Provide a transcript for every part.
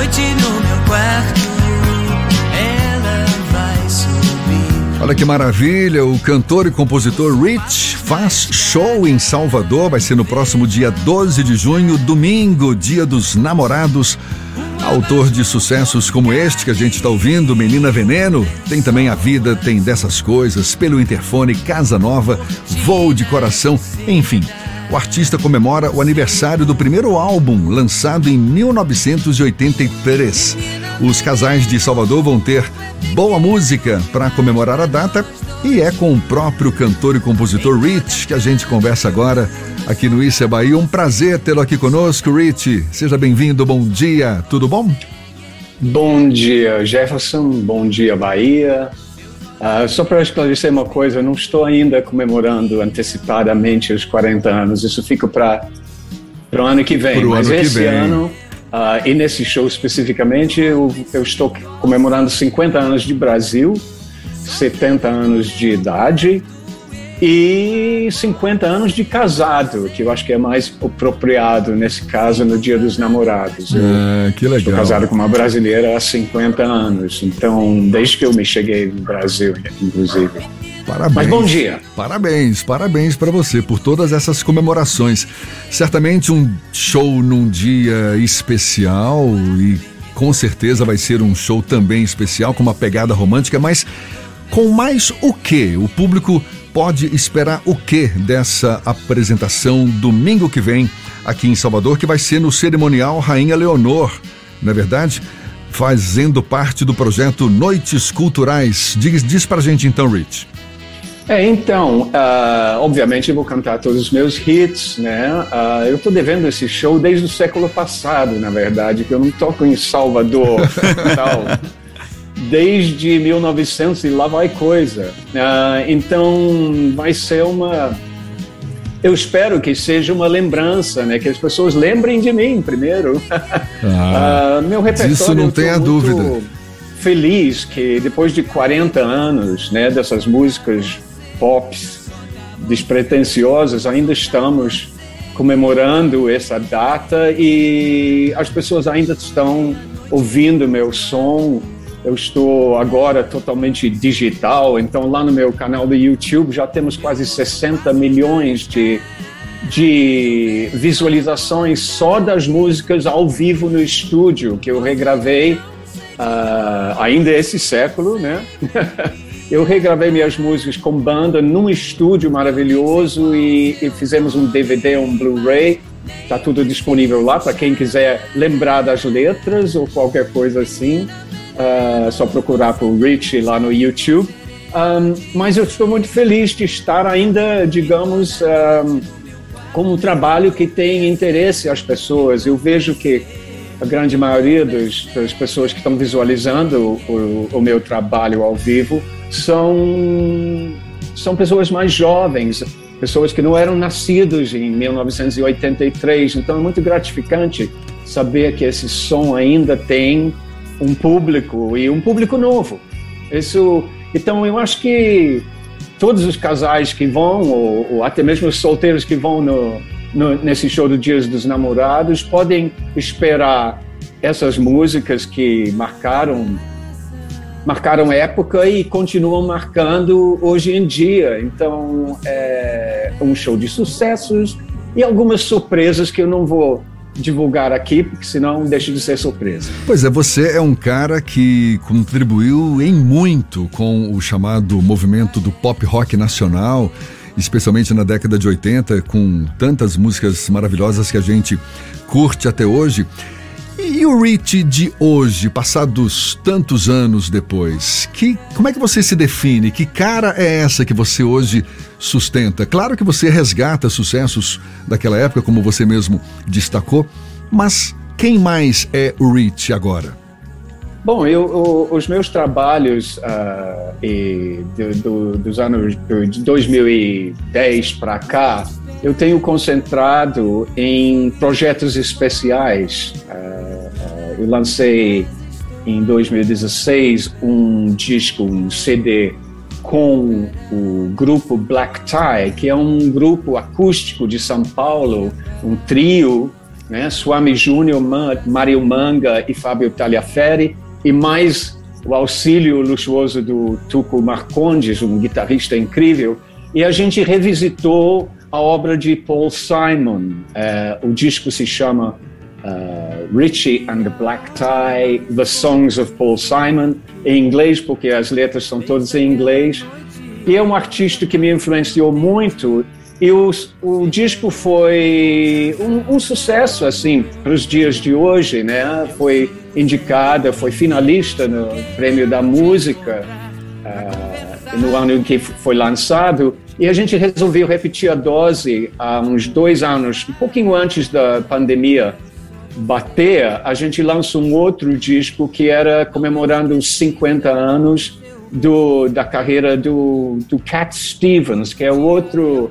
noite no meu quarto. Ela vai subir. Olha que maravilha, o cantor e compositor Rich faz show em Salvador, vai ser no próximo dia 12 de junho, domingo, dia dos namorados. Autor de sucessos como este que a gente está ouvindo, Menina Veneno, tem também A Vida Tem Dessas Coisas, Pelo Interfone, Casa Nova, Voo de Coração, enfim. O artista comemora o aniversário do primeiro álbum, lançado em 1983. Os casais de Salvador vão ter boa música para comemorar a data e é com o próprio cantor e compositor Rich que a gente conversa agora aqui no Isso é Bahia. Um prazer tê-lo aqui conosco, Rich. Seja bem-vindo, bom dia, tudo bom? Bom dia, Jefferson. Bom dia, Bahia. Uh, só para esclarecer uma coisa, eu não estou ainda comemorando antecipadamente os 40 anos. Isso fica para o ano que vem. Pro Mas ano esse vem. ano, uh, e nesse show especificamente, eu, eu estou comemorando 50 anos de Brasil, 70 anos de idade e 50 anos de casado, que eu acho que é mais apropriado nesse caso no Dia dos Namorados. Eu Ah, que Estou legal. casado com uma brasileira há 50 anos, então desde que eu me cheguei no Brasil, inclusive. Parabéns. Mas bom dia. Parabéns, parabéns para você por todas essas comemorações. Certamente um show num dia especial e com certeza vai ser um show também especial com uma pegada romântica, mas com mais o que? O público pode esperar o que dessa apresentação domingo que vem aqui em Salvador, que vai ser no cerimonial Rainha Leonor, não é verdade? Fazendo parte do projeto Noites Culturais. Diz, diz pra gente então, Rich. É, então, ah, obviamente eu vou cantar todos os meus hits, né? Ah, eu estou devendo esse show desde o século passado, na verdade, que eu não toco em Salvador tal. Desde 1900 e lá vai coisa. Ah, então, vai ser uma. Eu espero que seja uma lembrança, né? Que as pessoas lembrem de mim primeiro. Ah, meu repertório. disso não tenha muito dúvida. Feliz que depois de 40 anos, né, dessas músicas pop despretensiosas, ainda estamos comemorando essa data e as pessoas ainda estão ouvindo meu som. Eu estou agora totalmente digital, então lá no meu canal do YouTube já temos quase 60 milhões de de visualizações só das músicas ao vivo no estúdio que eu regravei ah, ainda esse século, né? eu regravei minhas músicas com banda num estúdio maravilhoso e, e fizemos um DVD, um Blu-ray. Tá tudo disponível lá para quem quiser lembrar das letras ou qualquer coisa assim. Ah, só procurar por Rich lá no YouTube. Um, mas eu estou muito feliz de estar ainda, digamos, um, com um trabalho que tem interesse às pessoas. Eu vejo que a grande maioria dos, das pessoas que estão visualizando o, o, meu trabalho ao vivo são, são pessoas mais jovens, pessoas que não eram nascidos em 1983. Então é muito gratificante saber que esse som ainda tem um público e um público novo. Isso, então eu acho que todos os casais que vão, ou, ou até mesmo os solteiros que vão no, no, nesse show do Dias dos Namorados, podem esperar essas músicas que marcaram marcaram época e continuam marcando hoje em dia. Então, é um show de sucessos e algumas surpresas que eu não vou divulgar aqui, porque senão deixa de ser surpresa. Pois é, você é um cara que contribuiu em muito com o chamado movimento do pop rock nacional, especialmente na década de 80, com tantas músicas maravilhosas que a gente curte até hoje. E o Rich de hoje, passados tantos anos depois, que, como é que você se define? Que cara é essa que você hoje sustenta? Claro que você resgata sucessos daquela época, como você mesmo destacou, mas quem mais é o Rich agora? Bom, eu, os meus trabalhos uh, e do, do, dos anos de 2010 para cá, eu tenho concentrado em projetos especiais. Uh, eu lancei em 2016 um disco, um CD com o grupo Black Tie, que é um grupo acústico de São Paulo, um trio né? Swami Júnior, Mário Manga e Fábio Tagliaferri, e mais o auxílio luxuoso do Tuco Marcondes, um guitarrista incrível, e a gente revisitou a obra de Paul Simon. Uh, o disco se chama uh, Richie and the Black Tie, The Songs of Paul Simon, em inglês, porque as letras são todas em inglês. E é um artista que me influenciou muito. E o, o disco foi um, um sucesso, assim, para os dias de hoje, né? Foi indicada, foi finalista no Prêmio da Música uh, no ano em que foi lançado. E a gente resolveu repetir a dose há uns dois anos, um pouquinho antes da pandemia bater, a gente lançou um outro disco que era comemorando os 50 anos do, da carreira do, do Cat Stevens, que é o outro,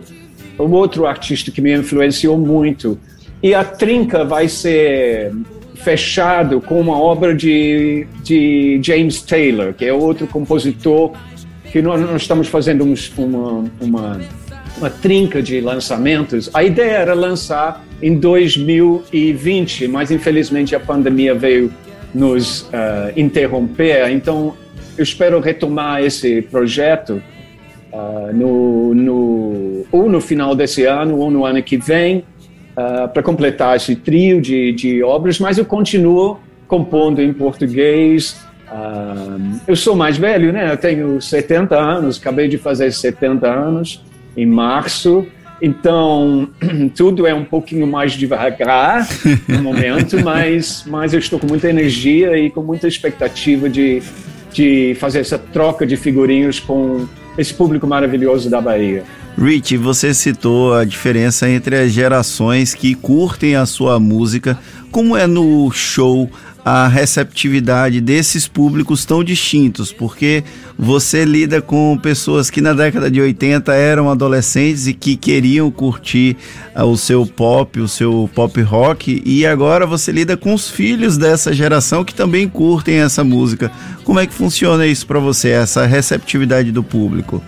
o outro artista que me influenciou muito. E a trinca vai ser fechado com uma obra de, de James Taylor, que é outro compositor que nós, nós estamos fazendo uns, uma, uma, uma trinca de lançamentos. A ideia era lançar em 2020, mas infelizmente a pandemia veio nos uh, interromper. Então, eu espero retomar esse projeto uh, no, no, ou no final desse ano ou no ano que vem uh, para completar esse trio de, de obras, mas eu continuo compondo em português. Eu sou mais velho, né? Eu tenho 70 anos, acabei de fazer 70 anos em março. Então, tudo é um pouquinho mais devagar no momento, mas, mas eu estou com muita energia e com muita expectativa de, de fazer essa troca de figurinhos com esse público maravilhoso da Bahia. Rich, você citou a diferença entre as gerações que curtem a sua música. Como é no show a receptividade desses públicos tão distintos? Porque você lida com pessoas que na década de 80 eram adolescentes e que queriam curtir uh, o seu pop, o seu pop rock, e agora você lida com os filhos dessa geração que também curtem essa música. Como é que funciona isso para você, essa receptividade do público?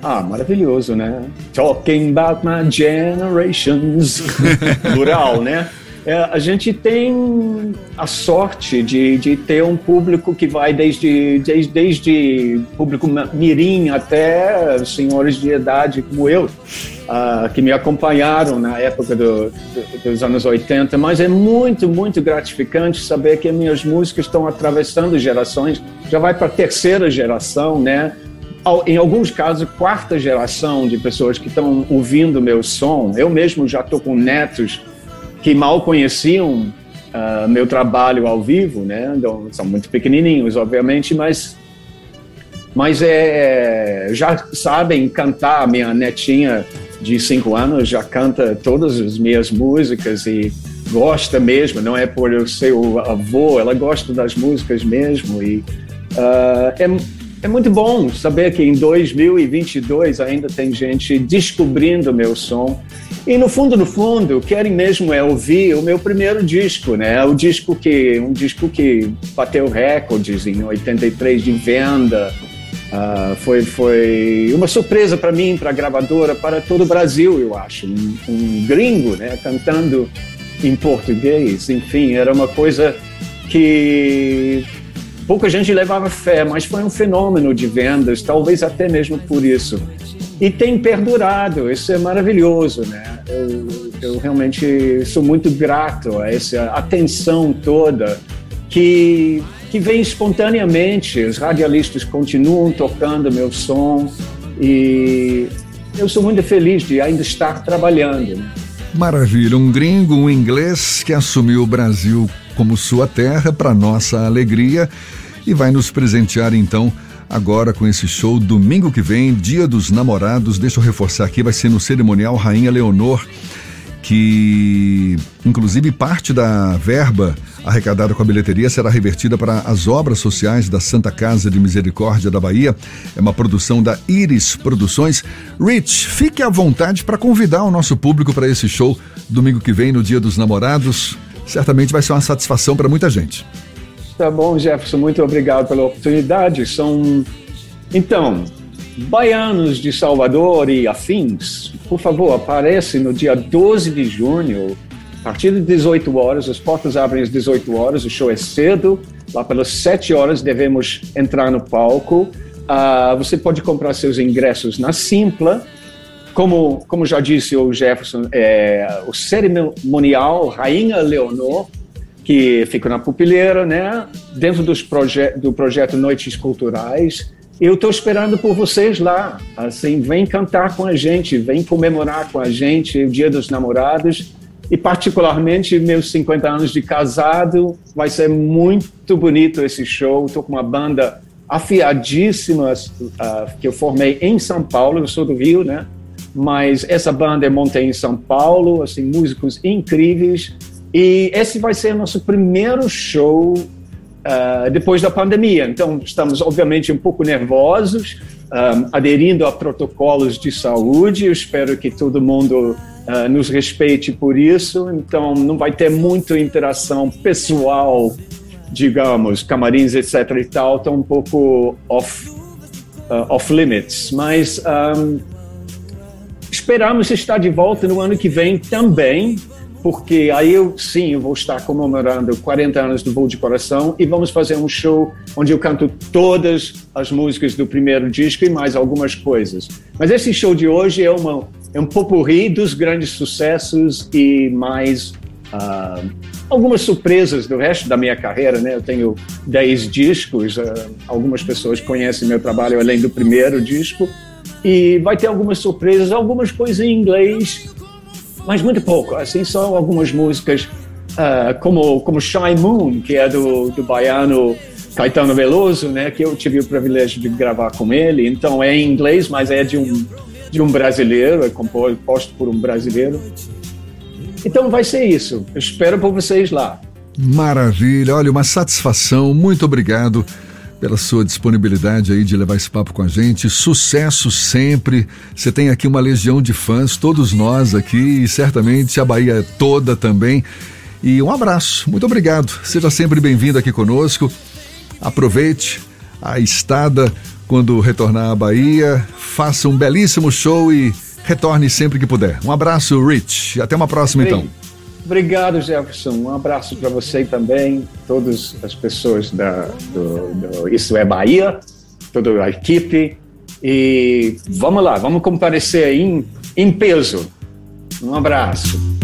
Ah, maravilhoso, né? Talking about my generations. Plural, né? É, a gente tem a sorte de, de ter um público que vai desde, desde, desde público mirim até senhores de idade como eu, uh, que me acompanharam na época do, do, dos anos 80. Mas é muito, muito gratificante saber que minhas músicas estão atravessando gerações, já vai para a terceira geração, né? em alguns casos, quarta geração de pessoas que estão ouvindo meu som. Eu mesmo já estou com netos que mal conheciam uh, meu trabalho ao vivo, né? Então, são muito pequenininhos, obviamente, mas mas é, já sabem cantar. Minha netinha de cinco anos já canta todas as minhas músicas e gosta mesmo. Não é por eu ser o avô, ela gosta das músicas mesmo e uh, é é muito bom saber que em 2022 ainda tem gente descobrindo meu som. E no fundo, no fundo, querem mesmo é ouvir o meu primeiro disco, né? O disco que um disco que bateu recordes em 83 de venda. Uh, foi foi uma surpresa para mim, para a gravadora, para todo o Brasil, eu acho. Um, um gringo, né? Cantando em português. Enfim, era uma coisa que pouca gente levava fé, mas foi um fenômeno de vendas, talvez até mesmo por isso. E tem perdurado, isso é maravilhoso, né? Eu, eu realmente sou muito grato a essa atenção toda que, que vem espontaneamente. Os radialistas continuam tocando meu som e eu sou muito feliz de ainda estar trabalhando. Maravilha, um gringo, um inglês que assumiu o Brasil como sua terra, para nossa alegria, e vai nos presentear então agora com esse show domingo que vem, Dia dos Namorados. Deixa eu reforçar aqui, vai ser no cerimonial Rainha Leonor, que inclusive parte da verba arrecadada com a bilheteria será revertida para as obras sociais da Santa Casa de Misericórdia da Bahia. É uma produção da Iris Produções. Rich, fique à vontade para convidar o nosso público para esse show domingo que vem, no Dia dos Namorados certamente vai ser uma satisfação para muita gente. Tá bom, Jefferson, muito obrigado pela oportunidade. São, então, baianos de Salvador e afins, por favor, aparece no dia 12 de junho partir de 18 horas, as portas abrem às 18 horas, o show é cedo, lá pelas 7 horas devemos entrar no palco. Uh, você pode comprar seus ingressos na Simpla. Como, como já disse o Jefferson, é, o cerimonial Rainha Leonor, que fica na Pupileira, né? dentro dos proje do projeto Noites Culturais. Eu estou esperando por vocês lá. Assim, vem cantar com a gente, vem comemorar com a gente o Dia dos Namorados e particularmente meus 50 anos de casado. Vai ser muito bonito esse show. Estou com uma banda afiadíssima uh, que eu formei em São Paulo. Eu sou do Rio, né? Mas essa banda é montei em São Paulo, assim, músicos incríveis. E esse vai ser nosso primeiro show uh, depois da pandemia. Então, estamos obviamente um pouco nervosos, um, aderindo a protocolos de saúde. Eu espero que todo mundo uh, nos respeite por isso. Então, não vai ter muita interação pessoal, digamos, camarins, etc. e tal, estão um pouco off, uh, off limits. Mas um, esperamos estar de volta no ano que vem também porque aí eu sim eu vou estar comemorando 40 anos do Voo de Coração e vamos fazer um show onde eu canto todas as músicas do primeiro disco e mais algumas coisas. Mas esse show de hoje é, uma, é um popurri dos grandes sucessos e mais uh, algumas surpresas do resto da minha carreira, né? Eu tenho 10 discos, uh, algumas pessoas conhecem meu trabalho além do primeiro disco e vai ter algumas surpresas, algumas coisas em inglês mas muito pouco. Assim, são algumas músicas uh, como, como Shy Moon, que é do, do baiano Caetano Veloso, né, que eu tive o privilégio de gravar com ele. Então é em inglês, mas é de um, de um brasileiro, é composto por um brasileiro. Então vai ser isso. Eu espero por vocês lá. Maravilha, olha, uma satisfação. Muito obrigado pela sua disponibilidade aí de levar esse papo com a gente. Sucesso sempre. Você tem aqui uma legião de fãs, todos nós aqui e certamente a Bahia toda também. E um abraço. Muito obrigado. Seja sempre bem-vindo aqui conosco. Aproveite a estada quando retornar à Bahia. Faça um belíssimo show e retorne sempre que puder. Um abraço, Rich. Até uma próxima, então. Obrigado, Jefferson. Um abraço para você também, todas as pessoas da, do, do Isso é Bahia, toda a equipe. E vamos lá, vamos comparecer em, em peso. Um abraço.